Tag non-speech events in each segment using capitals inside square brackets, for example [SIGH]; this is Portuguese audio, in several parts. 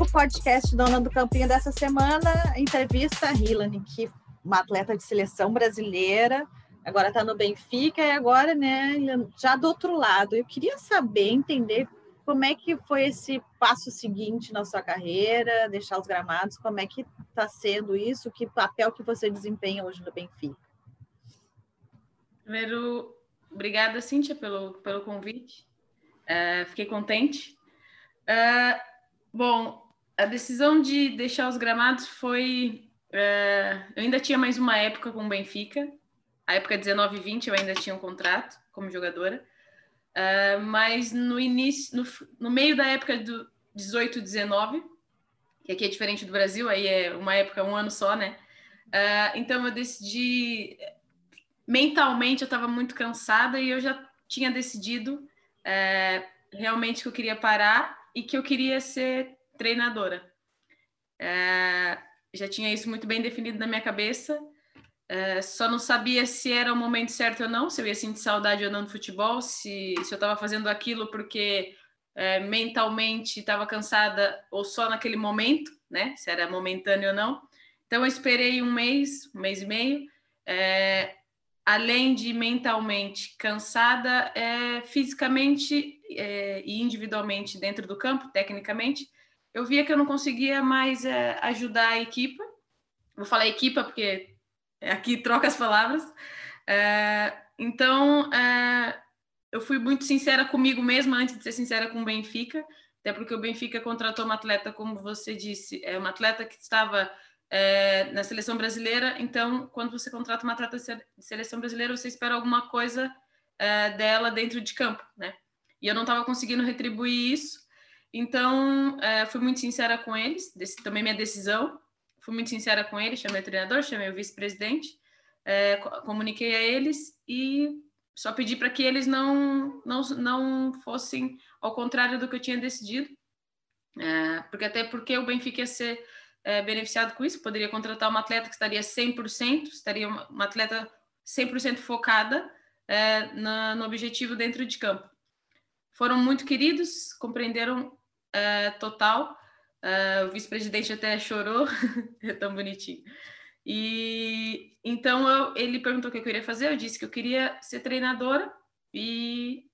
O podcast Dona do Campinho dessa semana entrevista a Hilane, que é uma atleta de seleção brasileira, agora está no Benfica e agora, né, já do outro lado. Eu queria saber, entender como é que foi esse passo seguinte na sua carreira, deixar os gramados, como é que está sendo isso, que papel que você desempenha hoje no Benfica? Primeiro, obrigada, Cíntia, pelo, pelo convite. Uh, fiquei contente. Uh, bom, a decisão de deixar os gramados foi. Uh, eu ainda tinha mais uma época com o Benfica. A época 19 e 20 eu ainda tinha um contrato como jogadora. mas no início, no, no meio da época do 18 19, que aqui é diferente do Brasil, aí é uma época, um ano só, né? então eu decidi mentalmente eu estava muito cansada e eu já tinha decidido é, realmente que eu queria parar e que eu queria ser treinadora. É, já tinha isso muito bem definido na minha cabeça. É, só não sabia se era o momento certo ou não, se eu ia sentir saudade ou não do futebol, se, se eu estava fazendo aquilo porque é, mentalmente estava cansada ou só naquele momento, né? Se era momentâneo ou não. Então eu esperei um mês, um mês e meio. É, além de mentalmente cansada, é, fisicamente é, e individualmente dentro do campo, tecnicamente, eu via que eu não conseguia mais é, ajudar a equipa. Vou falar equipa porque aqui troca as palavras. É, então, é, eu fui muito sincera comigo mesma antes de ser sincera com o Benfica, até porque o Benfica contratou uma atleta, como você disse, é uma atleta que estava é, na seleção brasileira. Então, quando você contrata uma atleta de seleção brasileira, você espera alguma coisa é, dela dentro de campo, né? E eu não estava conseguindo retribuir isso. Então, é, fui muito sincera com eles, tomei minha decisão, fui muito sincera com eles, chamei o treinador, chamei o vice-presidente, é, comuniquei a eles e só pedi para que eles não, não, não fossem ao contrário do que eu tinha decidido, é, porque até porque o Benfica ia ser é, beneficiado com isso, poderia contratar uma atleta que estaria 100%, estaria uma, uma atleta 100% focada é, na, no objetivo dentro de campo. Foram muito queridos, compreenderam é, total. O vice-presidente até chorou, [LAUGHS] é tão bonitinho. E então eu, ele perguntou o que eu queria fazer, eu disse que eu queria ser treinadora e,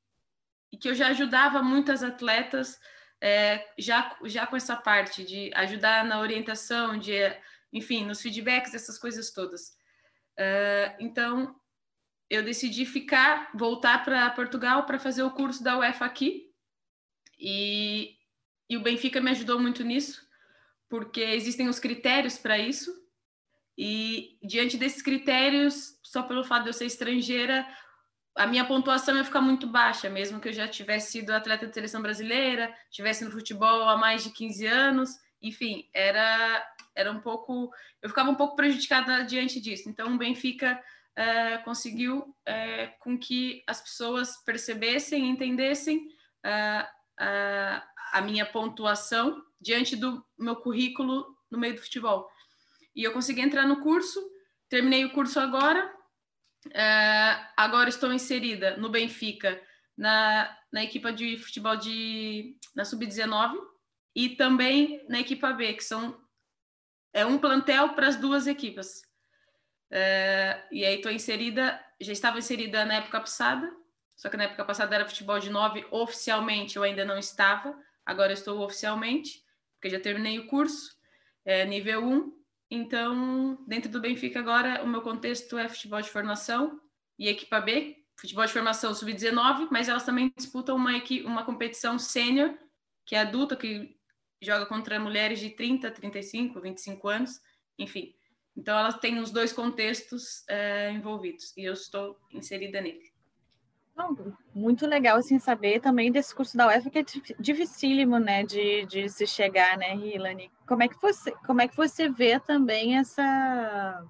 e que eu já ajudava muitas atletas é, já, já com essa parte de ajudar na orientação, de, enfim, nos feedbacks, essas coisas todas. Uh, então, eu decidi ficar, voltar para Portugal para fazer o curso da UEFA aqui. E, e o Benfica me ajudou muito nisso, porque existem os critérios para isso. E diante desses critérios, só pelo fato de eu ser estrangeira, a minha pontuação ia ficar muito baixa, mesmo que eu já tivesse sido atleta de seleção brasileira, tivesse no futebol há mais de 15 anos, enfim, era era um pouco, eu ficava um pouco prejudicada diante disso. Então, o Benfica é, conseguiu é, com que as pessoas percebessem, entendessem é, a minha pontuação diante do meu currículo no meio do futebol. E eu consegui entrar no curso, terminei o curso agora, Uh, agora estou inserida no Benfica, na, na equipa de futebol de na sub-19 e também na equipa B, que são é um plantel para as duas equipas. Uh, e aí estou inserida, já estava inserida na época passada, só que na época passada era futebol de 9, oficialmente eu ainda não estava, agora estou oficialmente, porque já terminei o curso, é, nível 1, então, dentro do Benfica agora, o meu contexto é futebol de formação e equipa B, futebol de formação sub-19, mas elas também disputam uma, uma competição sênior, que é adulta, que joga contra mulheres de 30, 35, 25 anos, enfim. Então, elas têm os dois contextos é, envolvidos e eu estou inserida nele muito legal assim saber também desse curso da UEFA que é dificílimo, né, de, de se chegar, né, Hilane? Como é que você como é que você vê também essa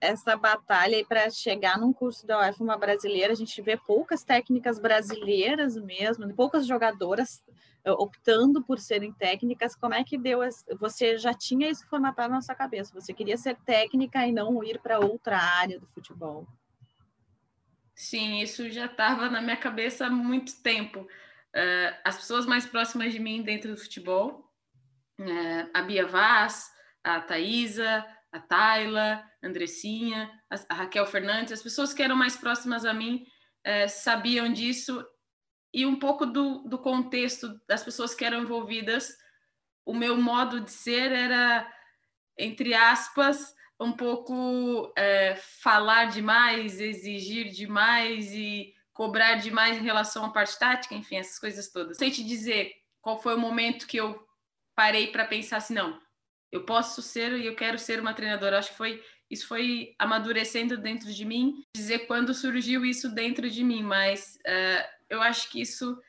essa batalha para chegar num curso da UEFA uma brasileira? A gente vê poucas técnicas brasileiras mesmo, poucas jogadoras eh, optando por serem técnicas. Como é que deu? Você já tinha isso formatado na sua cabeça? Você queria ser técnica e não ir para outra área do futebol? Sim, isso já estava na minha cabeça há muito tempo. Uh, as pessoas mais próximas de mim dentro do futebol, uh, a Bia Vaz, a Thaisa, a Tayla, a Andressinha, a, Raquel Fernandes, as pessoas que eram mais próximas a mim uh, sabiam disso e um pouco do, do contexto das pessoas que eram envolvidas. O meu modo de ser era, entre aspas, um pouco é, falar demais, exigir demais e cobrar demais em relação à parte tática, enfim, essas coisas todas. Sei te dizer qual foi o momento que eu parei para pensar assim, não, eu posso ser e eu quero ser uma treinadora. Acho que foi isso foi amadurecendo dentro de mim. Dizer quando surgiu isso dentro de mim, mas uh, eu acho que isso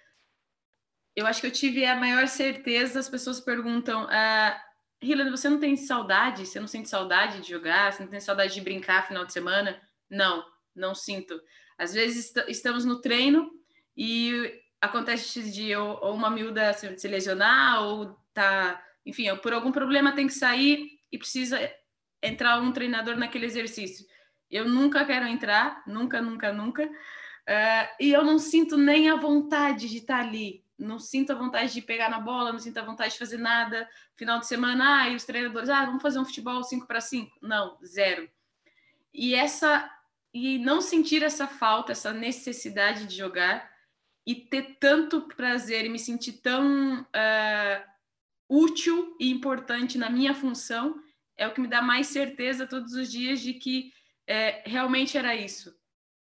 eu acho que eu tive a maior certeza. As pessoas perguntam: uh, Hilary, você não tem saudade? Você não sente saudade de jogar? Você não tem saudade de brincar final de semana? Não, não sinto. Às vezes est estamos no treino e acontece de ou, ou uma miúda se, lesionar ou tá, enfim, por algum problema tem que sair e precisa entrar um treinador naquele exercício. Eu nunca quero entrar, nunca, nunca, nunca. Uh, e eu não sinto nem a vontade de estar ali não sinto a vontade de pegar na bola, não sinto a vontade de fazer nada. Final de semana, ah, e os treinadores, ah, vamos fazer um futebol 5 para 5. Não, zero. E essa e não sentir essa falta, essa necessidade de jogar e ter tanto prazer e me sentir tão uh, útil e importante na minha função é o que me dá mais certeza todos os dias de que é, realmente era isso.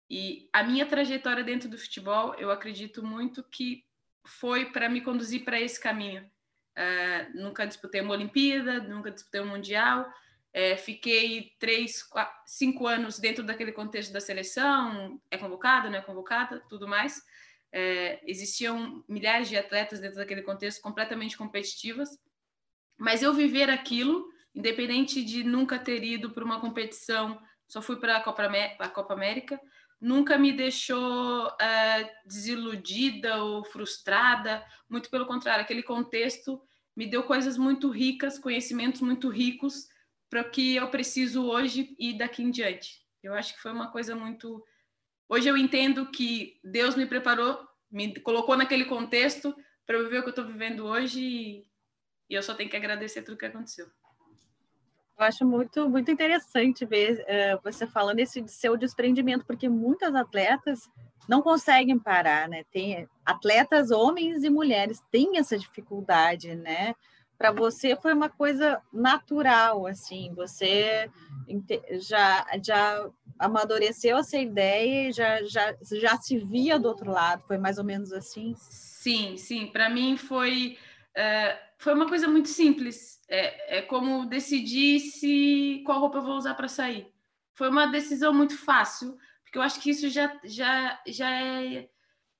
E a minha trajetória dentro do futebol, eu acredito muito que foi para me conduzir para esse caminho. Uh, nunca disputei uma Olimpíada, nunca disputei um Mundial. É, fiquei três, quatro, cinco anos dentro daquele contexto da seleção, é convocada, não é convocada, tudo mais. É, existiam milhares de atletas dentro daquele contexto completamente competitivas, mas eu viver aquilo, independente de nunca ter ido para uma competição, só fui para a Copa, Copa América, nunca me deixou é, desiludida ou frustrada, muito pelo contrário, aquele contexto me deu coisas muito ricas, conhecimentos muito ricos para o que eu preciso hoje e daqui em diante. Eu acho que foi uma coisa muito. Hoje eu entendo que Deus me preparou, me colocou naquele contexto para viver o que eu estou vivendo hoje e, e eu só tenho que agradecer tudo que aconteceu. Eu acho muito, muito interessante ver uh, você falando esse seu desprendimento, porque muitas atletas não conseguem parar, né? Tem atletas, homens e mulheres, têm essa dificuldade, né? Para você foi uma coisa natural, assim, você já, já amadureceu essa ideia e já, já, já se via do outro lado, foi mais ou menos assim? Sim, sim, para mim foi, uh, foi uma coisa muito simples é, é como decidir se qual roupa eu vou usar para sair. Foi uma decisão muito fácil, porque eu acho que isso já já já é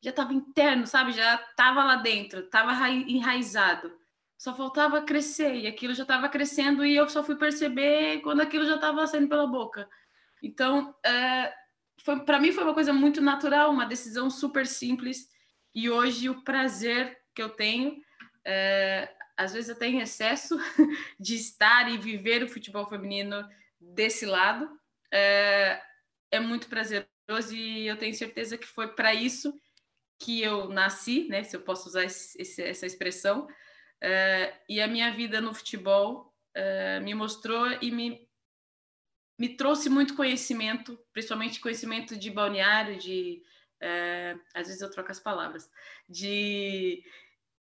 já estava interno, sabe? Já estava lá dentro, estava enraizado. Só faltava crescer e aquilo já estava crescendo e eu só fui perceber quando aquilo já estava saindo pela boca. Então, é, para mim foi uma coisa muito natural, uma decisão super simples e hoje o prazer que eu tenho é, às vezes até em excesso, [LAUGHS] de estar e viver o futebol feminino desse lado. É, é muito prazeroso e eu tenho certeza que foi para isso que eu nasci, né? Se eu posso usar esse, essa expressão. É, e a minha vida no futebol é, me mostrou e me, me trouxe muito conhecimento, principalmente conhecimento de balneário, de. É, às vezes eu troco as palavras, de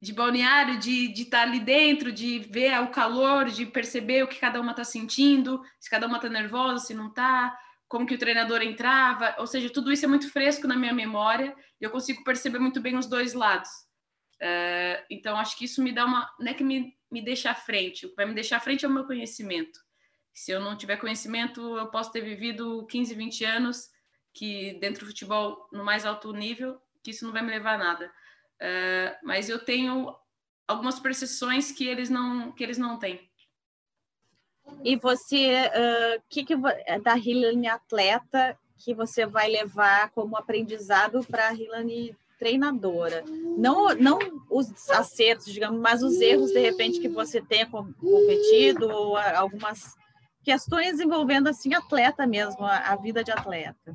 de balneário, de estar tá ali dentro, de ver o calor, de perceber o que cada uma está sentindo, se cada uma está nervosa, se não está, como que o treinador entrava, ou seja, tudo isso é muito fresco na minha memória e eu consigo perceber muito bem os dois lados. Uh, então, acho que isso me dá uma. Não é que me, me deixa à frente, o que vai me deixar à frente é o meu conhecimento. Se eu não tiver conhecimento, eu posso ter vivido 15, 20 anos que dentro do futebol no mais alto nível, que isso não vai me levar a nada. Uh, mas eu tenho algumas percepções que eles não que eles não têm. E você, o uh, que, que é da Hilane atleta que você vai levar como aprendizado para a Hilane treinadora? Não, não os acertos, digamos, mas os erros de repente que você tenha cometido ou algumas questões envolvendo assim atleta mesmo, a, a vida de atleta.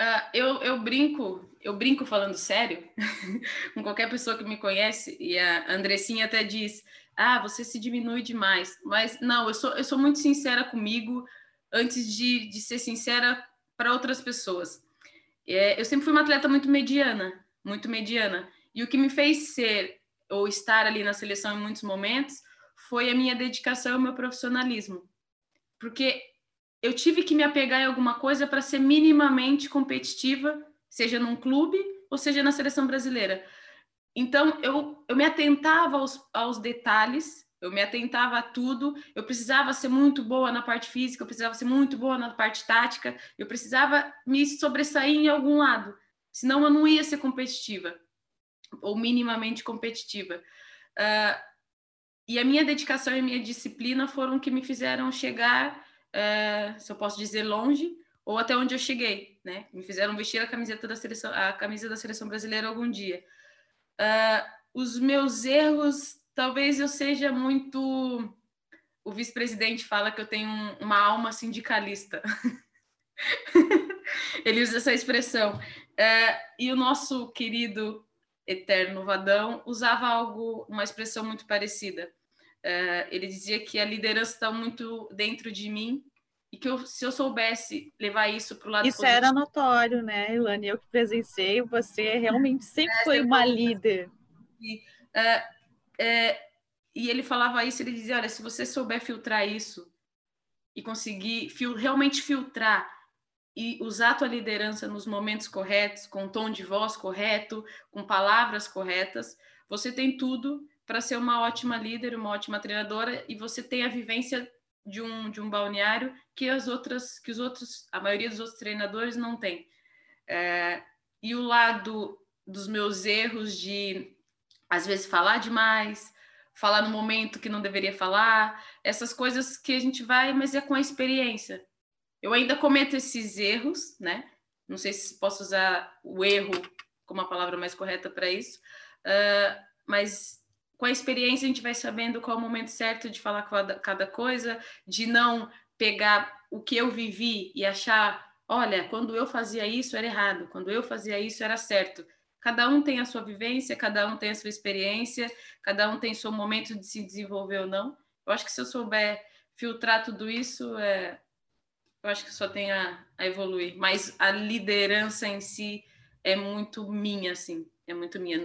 Uh, eu, eu brinco, eu brinco falando sério [LAUGHS] com qualquer pessoa que me conhece, e a Andressinha até diz: Ah, você se diminui demais. Mas não, eu sou, eu sou muito sincera comigo antes de, de ser sincera para outras pessoas. É, eu sempre fui uma atleta muito mediana, muito mediana. E o que me fez ser ou estar ali na seleção em muitos momentos foi a minha dedicação e o meu profissionalismo. Porque eu tive que me apegar em alguma coisa para ser minimamente competitiva, seja num clube ou seja na seleção brasileira. Então, eu, eu me atentava aos, aos detalhes, eu me atentava a tudo, eu precisava ser muito boa na parte física, eu precisava ser muito boa na parte tática, eu precisava me sobressair em algum lado, senão eu não ia ser competitiva, ou minimamente competitiva. Uh, e a minha dedicação e a minha disciplina foram que me fizeram chegar é, se eu posso dizer, longe, ou até onde eu cheguei, né? Me fizeram vestir a camiseta da seleção, a camisa da seleção brasileira algum dia. Uh, os meus erros, talvez eu seja muito. O vice-presidente fala que eu tenho um, uma alma sindicalista. [LAUGHS] Ele usa essa expressão. Uh, e o nosso querido eterno Vadão usava algo, uma expressão muito parecida. Uh, ele dizia que a liderança está muito dentro de mim e que eu, se eu soubesse levar isso para o lado isso positivo... era notório, né, Ilane? Eu que presenciei, você realmente sempre é, foi uma líder. E, uh, uh, e ele falava isso, ele dizia, olha, se você souber filtrar isso e conseguir fil realmente filtrar e usar a tua liderança nos momentos corretos, com tom de voz correto, com palavras corretas, você tem tudo para ser uma ótima líder, uma ótima treinadora e você tem a vivência de um, de um balneário que as outras, que os outros, a maioria dos outros treinadores não tem. É, e o lado dos meus erros de às vezes falar demais, falar no momento que não deveria falar, essas coisas que a gente vai, mas é com a experiência. Eu ainda cometo esses erros, né? Não sei se posso usar o erro como a palavra mais correta para isso, uh, mas com a experiência a gente vai sabendo qual é o momento certo de falar cada, coisa, de não pegar o que eu vivi e achar, olha, quando eu fazia isso era errado, quando eu fazia isso era certo. Cada um tem a sua vivência, cada um tem a sua experiência, cada um tem seu momento de se desenvolver ou não. Eu acho que se eu souber filtrar tudo isso, é, eu acho que só tem a, a evoluir. Mas a liderança em si é muito minha, assim, é muito minha.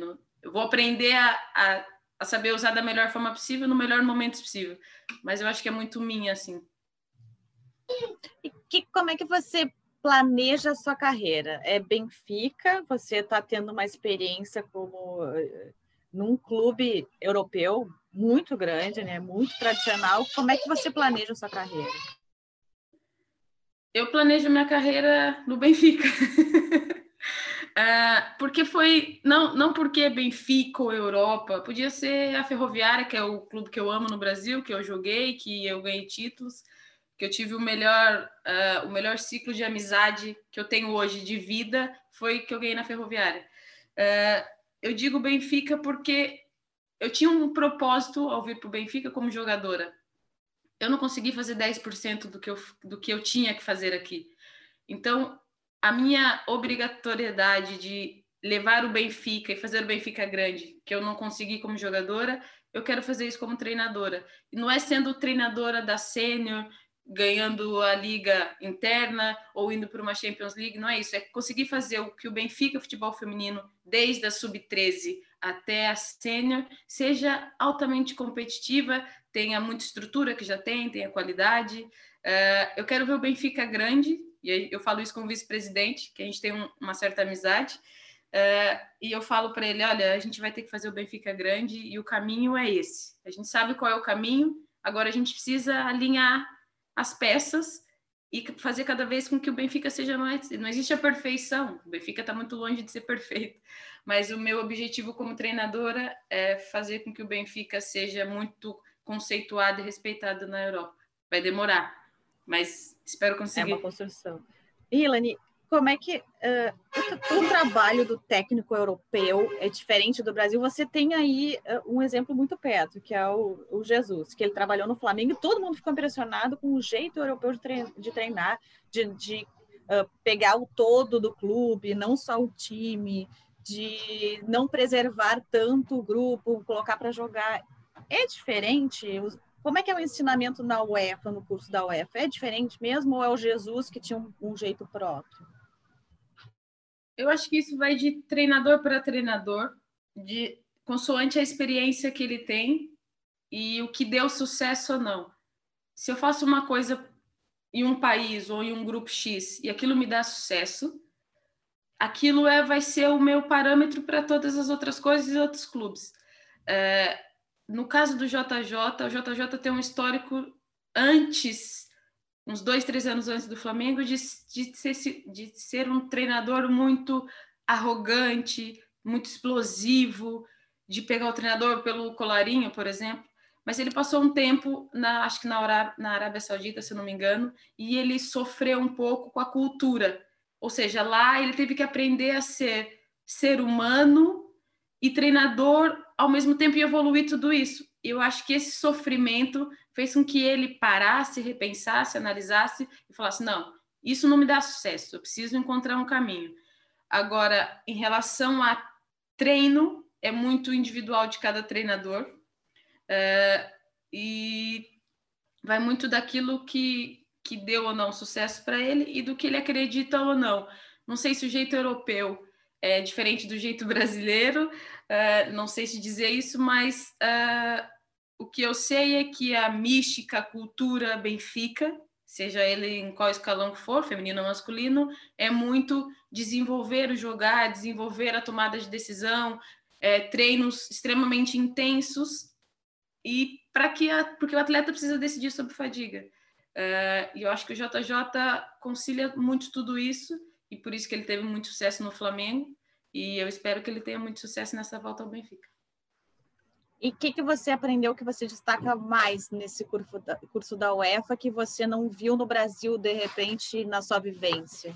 Eu vou aprender a, a a saber usar da melhor forma possível, no melhor momento possível. Mas eu acho que é muito minha, assim. E que, como é que você planeja a sua carreira? É Benfica? Você está tendo uma experiência como eh, num clube europeu muito grande, né? Muito tradicional. Como é que você planeja a sua carreira? Eu planejo minha carreira no Benfica. [LAUGHS] Uh, porque foi, não, não porque Benfica ou Europa, podia ser a Ferroviária, que é o clube que eu amo no Brasil, que eu joguei, que eu ganhei títulos, que eu tive o melhor, uh, o melhor ciclo de amizade que eu tenho hoje de vida, foi que eu ganhei na Ferroviária. Uh, eu digo Benfica porque eu tinha um propósito ao vir para o Benfica como jogadora. Eu não consegui fazer 10% do que, eu, do que eu tinha que fazer aqui. Então, a minha obrigatoriedade de levar o Benfica e fazer o Benfica grande, que eu não consegui como jogadora, eu quero fazer isso como treinadora. E não é sendo treinadora da sênior, ganhando a liga interna ou indo para uma Champions League, não é isso. É conseguir fazer o que o Benfica futebol feminino, desde a sub-13 até a sênior, seja altamente competitiva, tenha muita estrutura que já tem, tenha qualidade. Uh, eu quero ver o Benfica grande, e eu falo isso com o vice-presidente, que a gente tem um, uma certa amizade, uh, e eu falo para ele: olha, a gente vai ter que fazer o Benfica grande e o caminho é esse. A gente sabe qual é o caminho, agora a gente precisa alinhar as peças e fazer cada vez com que o Benfica seja mais. Não existe a perfeição, o Benfica está muito longe de ser perfeito, mas o meu objetivo como treinadora é fazer com que o Benfica seja muito conceituado e respeitado na Europa. Vai demorar, mas espero conseguir. É uma construção. Ilani, como é que uh, o, o, trabalho do técnico europeu é diferente do Brasil? Você tem aí uh, um exemplo muito perto, que é o, o, Jesus, que ele trabalhou no Flamengo e todo mundo ficou impressionado com o jeito europeu de, trein, de treinar, de, de uh, pegar o todo do clube, não só o time, de não preservar tanto o grupo, colocar para jogar. É diferente? Como é que é o ensinamento na UEFA, no curso da UEFA? É diferente mesmo ou é o Jesus que tinha um, um jeito próprio? Eu acho que isso vai de treinador para treinador, de consoante a experiência que ele tem e o que deu sucesso ou não. Se eu faço uma coisa em um país ou em um grupo X e aquilo me dá sucesso, aquilo é vai ser o meu parâmetro para todas as outras coisas e outros clubes. É, no caso do JJ, o JJ tem um histórico antes, uns dois, três anos antes do Flamengo, de, de, ser, de ser um treinador muito arrogante, muito explosivo, de pegar o treinador pelo colarinho, por exemplo mas ele passou um tempo, na, acho que na, Arábia, na Arábia Saudita, se não me engano, e ele sofreu um pouco com a cultura. Ou seja, lá ele teve que aprender a ser ser humano e treinador ao mesmo tempo e evoluir tudo isso. Eu acho que esse sofrimento fez com que ele parasse, repensasse, analisasse e falasse: não, isso não me dá sucesso, eu preciso encontrar um caminho. Agora, em relação a treino, é muito individual de cada treinador. É, e vai muito daquilo que, que deu ou não sucesso para ele e do que ele acredita ou não. Não sei se o jeito europeu é diferente do jeito brasileiro, uh, não sei se dizer isso, mas uh, o que eu sei é que a mística, a cultura Benfica, seja ele em qual escalão que for, feminino ou masculino, é muito desenvolver o jogar, desenvolver a tomada de decisão, é, treinos extremamente intensos e para que a, porque o atleta precisa decidir sobre fadiga. Uh, e eu acho que o JJ concilia muito tudo isso e por isso que ele teve muito sucesso no Flamengo e eu espero que ele tenha muito sucesso nessa volta ao Benfica. E o que, que você aprendeu que você destaca mais nesse curso da, curso da UEFA que você não viu no Brasil, de repente, na sua vivência?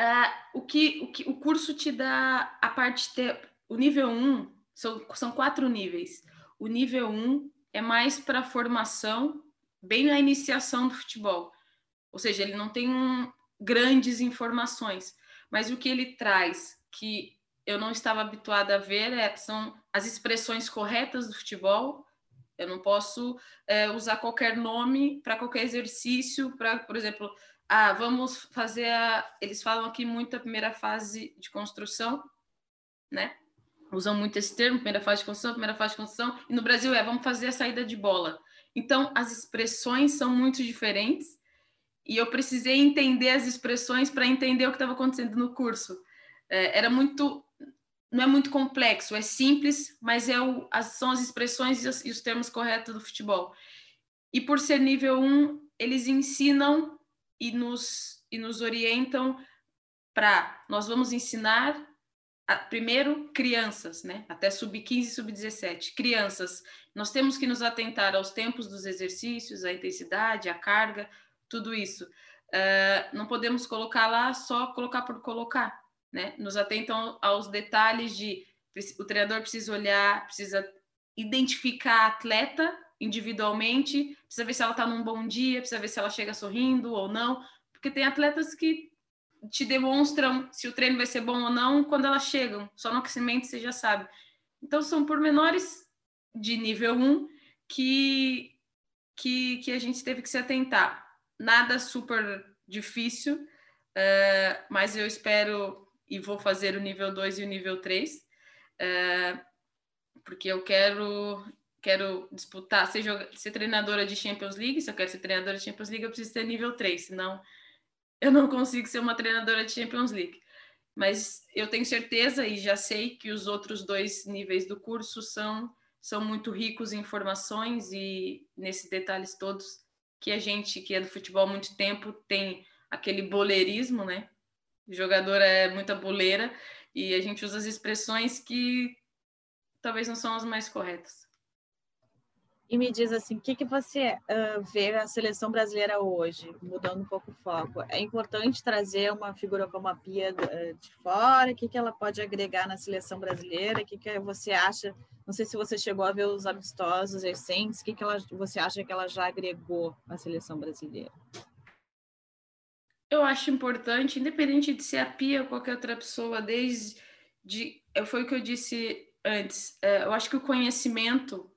Uh, o, que, o que o curso te dá a parte de o nível 1 são, são quatro níveis. O nível 1 um é mais para formação, bem a iniciação do futebol. Ou seja, ele não tem grandes informações, mas o que ele traz que eu não estava habituada a ver é, são as expressões corretas do futebol. Eu não posso é, usar qualquer nome para qualquer exercício, para, por exemplo, ah, vamos fazer a... Eles falam aqui muito a primeira fase de construção, né? usam muito esse termo, primeira fase de construção, primeira fase de construção, e no Brasil é vamos fazer a saída de bola. Então, as expressões são muito diferentes e eu precisei entender as expressões para entender o que estava acontecendo no curso. É, era muito, não é muito complexo, é simples, mas é o, as, são as expressões e os, e os, termos corretos do futebol. E por ser nível 1, eles ensinam e nos, e nos orientam para nós vamos ensinar primeiro, crianças, né? Até sub-15 e sub-17. Crianças, nós temos que nos atentar aos tempos dos exercícios, a intensidade, a carga, tudo isso. Uh, não podemos colocar lá só colocar por colocar, né? Nos atentam aos detalhes de o treinador precisa olhar, precisa identificar a atleta individualmente, precisa ver se ela está num bom dia, precisa ver se ela chega sorrindo ou não, porque tem atletas que te demonstram se o treino vai ser bom ou não quando elas chegam. Só no aquecimento você já sabe. Então, são pormenores de nível 1 que, que, que a gente teve que se atentar. Nada super difícil, uh, mas eu espero e vou fazer o nível 2 e o nível 3, uh, eh, porque eu quero quero disputar, ser, ser treinadora de Champions League, se eu quero ser treinadora de Champions League, eu preciso ter nível 3, senão eu não consigo ser uma treinadora de Champions League. Mas eu tenho certeza e já sei que os outros dois níveis do curso são, são muito ricos em informações e nesses detalhes todos que a gente que é do futebol há muito tempo tem aquele boleirismo, né? O jogador é muita boleira e a gente usa as expressões que talvez não são as mais corretas e me diz assim, o que, que você uh, vê a seleção brasileira hoje, mudando um pouco o foco? É importante trazer uma figura como a Pia de fora? O que, que ela pode agregar na seleção brasileira? O que, que você acha? Não sei se você chegou a ver os amistosos recentes, o que, que ela, você acha que ela já agregou à seleção brasileira? Eu acho importante, independente de ser a Pia ou qualquer outra pessoa, desde de, foi o que eu disse antes. É, eu acho que o conhecimento,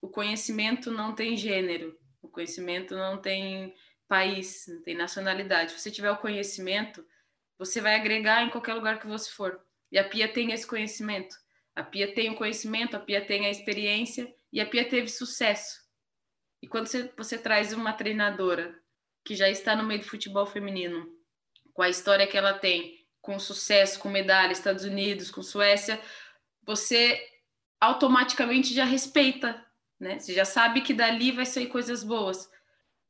o conhecimento não tem gênero, o conhecimento não tem país, não tem nacionalidade. Se você tiver o conhecimento, você vai agregar em qualquer lugar que você for. E a Pia tem esse conhecimento. A Pia tem o conhecimento, a Pia tem a experiência e a Pia teve sucesso. E quando você, você traz uma treinadora que já está no meio do futebol feminino, com a história que ela tem, com sucesso, com medalha, Estados Unidos, com Suécia, você automaticamente já respeita, né? Você já sabe que dali vai sair coisas boas.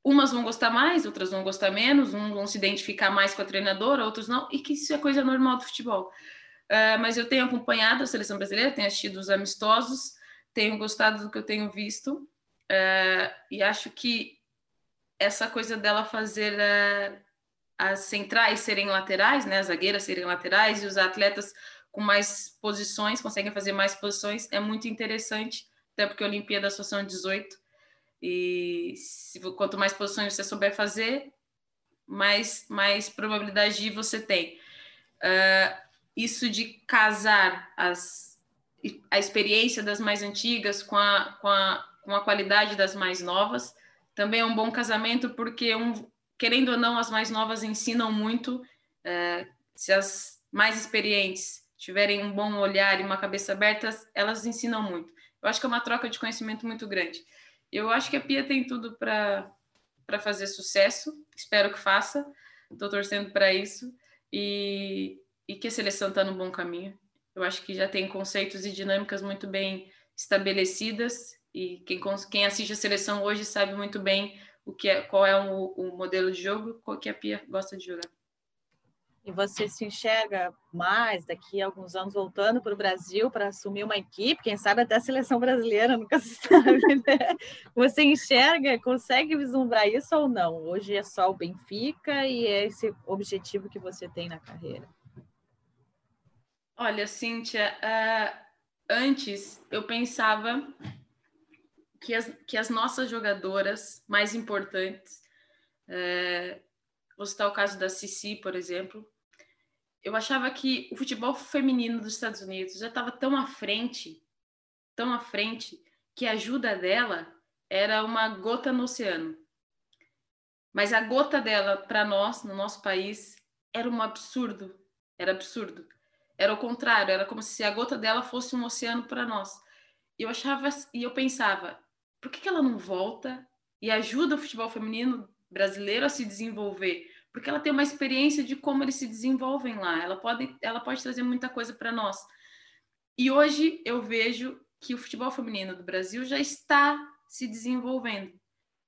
Umas vão gostar mais, outras vão gostar menos, uns vão se identificar mais com a treinadora, outros não, e que isso é coisa normal do futebol. Uh, mas eu tenho acompanhado a seleção brasileira, tenho assistido os amistosos, tenho gostado do que eu tenho visto, uh, e acho que essa coisa dela fazer uh, as centrais serem laterais, né, as zagueiras serem laterais e os atletas com mais posições, conseguem fazer mais posições, é muito interessante, até porque a Olimpíada só são 18, e se, quanto mais posições você souber fazer, mais, mais probabilidade de você tem. Uh, isso de casar as, a experiência das mais antigas com a, com, a, com a qualidade das mais novas, também é um bom casamento, porque, um, querendo ou não, as mais novas ensinam muito. É, se as mais experientes tiverem um bom olhar e uma cabeça aberta, elas ensinam muito. Eu acho que é uma troca de conhecimento muito grande. Eu acho que a Pia tem tudo para fazer sucesso, espero que faça, estou torcendo para isso, e, e que a seleção está no bom caminho. Eu acho que já tem conceitos e dinâmicas muito bem estabelecidas e quem, quem assiste a seleção hoje sabe muito bem o que é, qual é o, o modelo de jogo que a Pia gosta de jogar. E você se enxerga mais daqui a alguns anos voltando para o Brasil para assumir uma equipe, quem sabe até a seleção brasileira, [LAUGHS] nunca se sabe, né? Você enxerga, consegue vislumbrar isso ou não? Hoje é só o Benfica e é esse objetivo que você tem na carreira? Olha, Cíntia, uh, antes eu pensava que as, que as nossas jogadoras mais importantes, é, vou citar o caso da Cici, por exemplo, eu achava que o futebol feminino dos Estados Unidos já estava tão à frente, tão à frente, que a ajuda dela era uma gota no oceano. Mas a gota dela para nós, no nosso país, era um absurdo. Era absurdo. Era o contrário, era como se a gota dela fosse um oceano para nós. E eu achava e eu pensava, por que, que ela não volta e ajuda o futebol feminino brasileiro a se desenvolver? Porque ela tem uma experiência de como eles se desenvolvem lá. Ela pode, ela pode trazer muita coisa para nós. E hoje eu vejo que o futebol feminino do Brasil já está se desenvolvendo.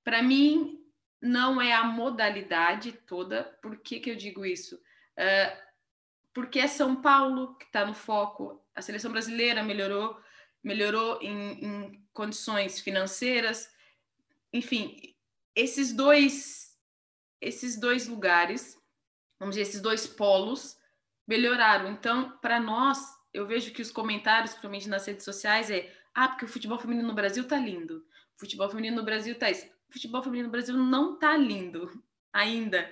Para mim, não é a modalidade toda. Por que, que eu digo isso? Uh, porque é São Paulo que está no foco. A seleção brasileira melhorou, melhorou em, em condições financeiras, enfim, esses dois, esses dois lugares, vamos dizer, esses dois polos melhoraram. Então, para nós, eu vejo que os comentários, principalmente nas redes sociais, é ah, porque o futebol feminino no Brasil tá lindo. O futebol feminino no Brasil tá isso. O futebol feminino no Brasil não tá lindo [LAUGHS] ainda.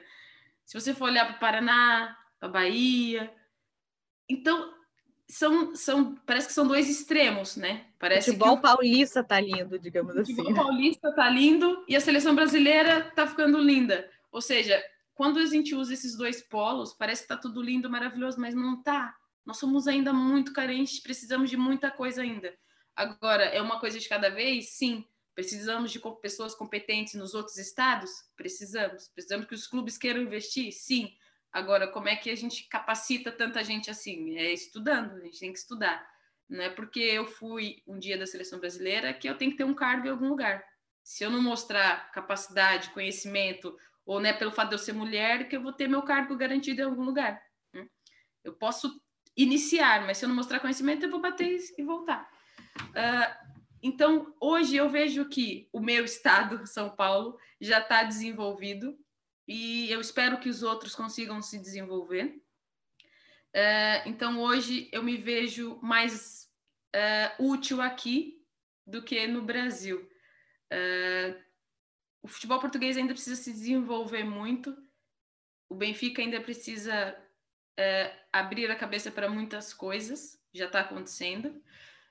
Se você for olhar para o Paraná, para Bahia, então são, são, parece que são dois extremos, né? Parece futebol que o paulista tá lindo, digamos o assim. Futebol paulista tá lindo e a seleção brasileira tá ficando linda. Ou seja, quando a gente usa esses dois polos, parece que tá tudo lindo, maravilhoso, mas não tá. Nós somos ainda muito carentes, precisamos de muita coisa ainda. Agora, é uma coisa de cada vez? Sim. Precisamos de pessoas competentes nos outros estados? Precisamos. Precisamos que os clubes queiram investir? Sim. Agora, como é que a gente capacita tanta gente assim? É estudando, a gente tem que estudar. Não é porque eu fui um dia da seleção brasileira que eu tenho que ter um cargo em algum lugar. Se eu não mostrar capacidade, conhecimento, ou né, pelo fato de eu ser mulher, que eu vou ter meu cargo garantido em algum lugar. Né? Eu posso iniciar, mas se eu não mostrar conhecimento, eu vou bater e voltar. Uh, então, hoje eu vejo que o meu estado, [LAUGHS] São Paulo, já está desenvolvido e eu espero que os outros consigam se desenvolver. Uh, então, hoje eu me vejo mais uh, útil aqui do que no Brasil. Uh, o futebol português ainda precisa se desenvolver muito o Benfica ainda precisa é, abrir a cabeça para muitas coisas, já está acontecendo.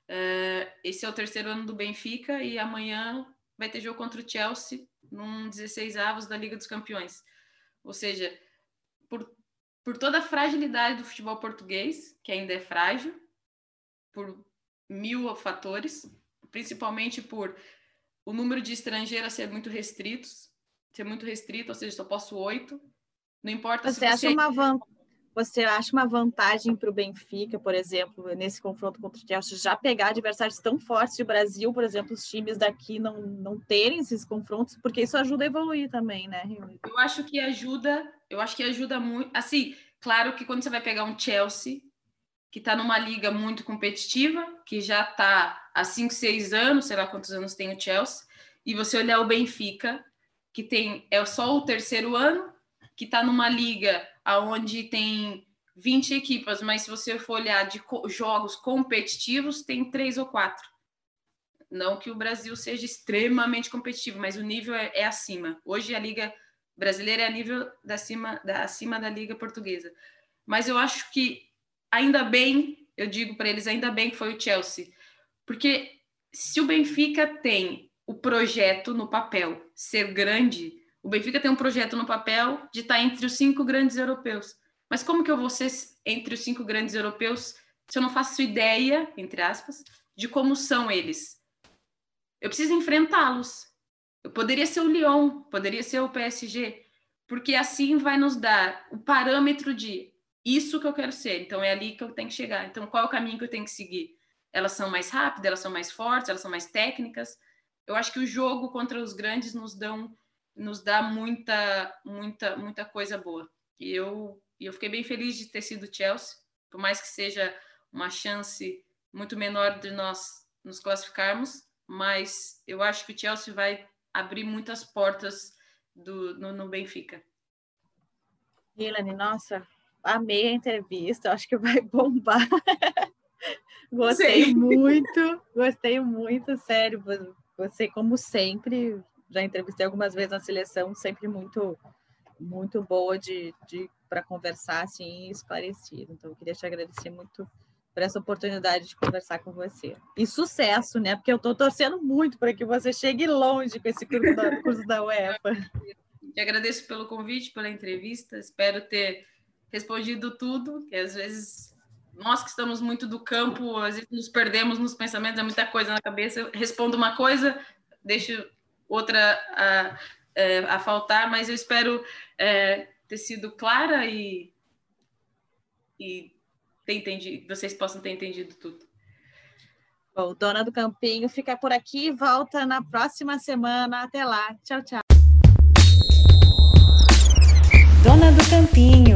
É, esse é o terceiro ano do Benfica e amanhã vai ter jogo contra o Chelsea num 16 avos da Liga dos Campeões. Ou seja, por, por toda a fragilidade do futebol português, que ainda é frágil, por mil fatores, principalmente por o número de estrangeiros ser muito restritos, ser muito restrito, ou seja, só posso oito. Não importa você se você... Acha uma van... Você acha uma vantagem para o Benfica, por exemplo, nesse confronto contra o Chelsea, já pegar adversários tão fortes de Brasil, por exemplo, os times daqui não, não terem esses confrontos, porque isso ajuda a evoluir também, né, Rio? Eu acho que ajuda, eu acho que ajuda muito. Assim, claro que quando você vai pegar um Chelsea, que está numa liga muito competitiva, que já está há 5, 6 anos, sei lá quantos anos tem o Chelsea, e você olhar o Benfica, que tem é só o terceiro ano, que está numa liga onde tem 20 equipas, mas se você for olhar de jogos competitivos, tem três ou quatro. Não que o Brasil seja extremamente competitivo, mas o nível é, é acima. Hoje a liga brasileira é a nível da acima, da, acima da liga portuguesa. Mas eu acho que ainda bem, eu digo para eles, ainda bem que foi o Chelsea. Porque se o Benfica tem o projeto no papel ser grande, o Benfica tem um projeto no papel de estar entre os cinco grandes europeus. Mas como que eu vou ser entre os cinco grandes europeus se eu não faço ideia, entre aspas, de como são eles? Eu preciso enfrentá-los. Eu poderia ser o Lyon, poderia ser o PSG, porque assim vai nos dar o parâmetro de isso que eu quero ser. Então é ali que eu tenho que chegar. Então qual é o caminho que eu tenho que seguir? Elas são mais rápidas, elas são mais fortes, elas são mais técnicas. Eu acho que o jogo contra os grandes nos dão nos dá muita muita muita coisa boa. E eu eu fiquei bem feliz de ter sido Chelsea, por mais que seja uma chance muito menor de nós nos classificarmos, mas eu acho que o Chelsea vai abrir muitas portas do, no, no Benfica. Ilane, nossa, amei a entrevista, acho que vai [LAUGHS] bombar. gostei Sim. muito, gostei muito, sério. Você, como sempre, já entrevistei algumas vezes na seleção, sempre muito, muito boa de, de para conversar assim, esclarecido. Então, eu queria te agradecer muito por essa oportunidade de conversar com você. E sucesso, né? Porque eu estou torcendo muito para que você chegue longe com esse curso da, curso da [LAUGHS] UEFA. Te agradeço pelo convite, pela entrevista. Espero ter respondido tudo, que às vezes nós que estamos muito do campo, às vezes nos perdemos nos pensamentos, é muita coisa na cabeça. Eu respondo uma coisa, deixo outra a, a, é, a faltar, mas eu espero é, ter sido clara e, e ter entendido, vocês possam ter entendido tudo. Bom, Dona do Campinho fica por aqui, volta na próxima semana. Até lá. Tchau, tchau. Dona do Campinho.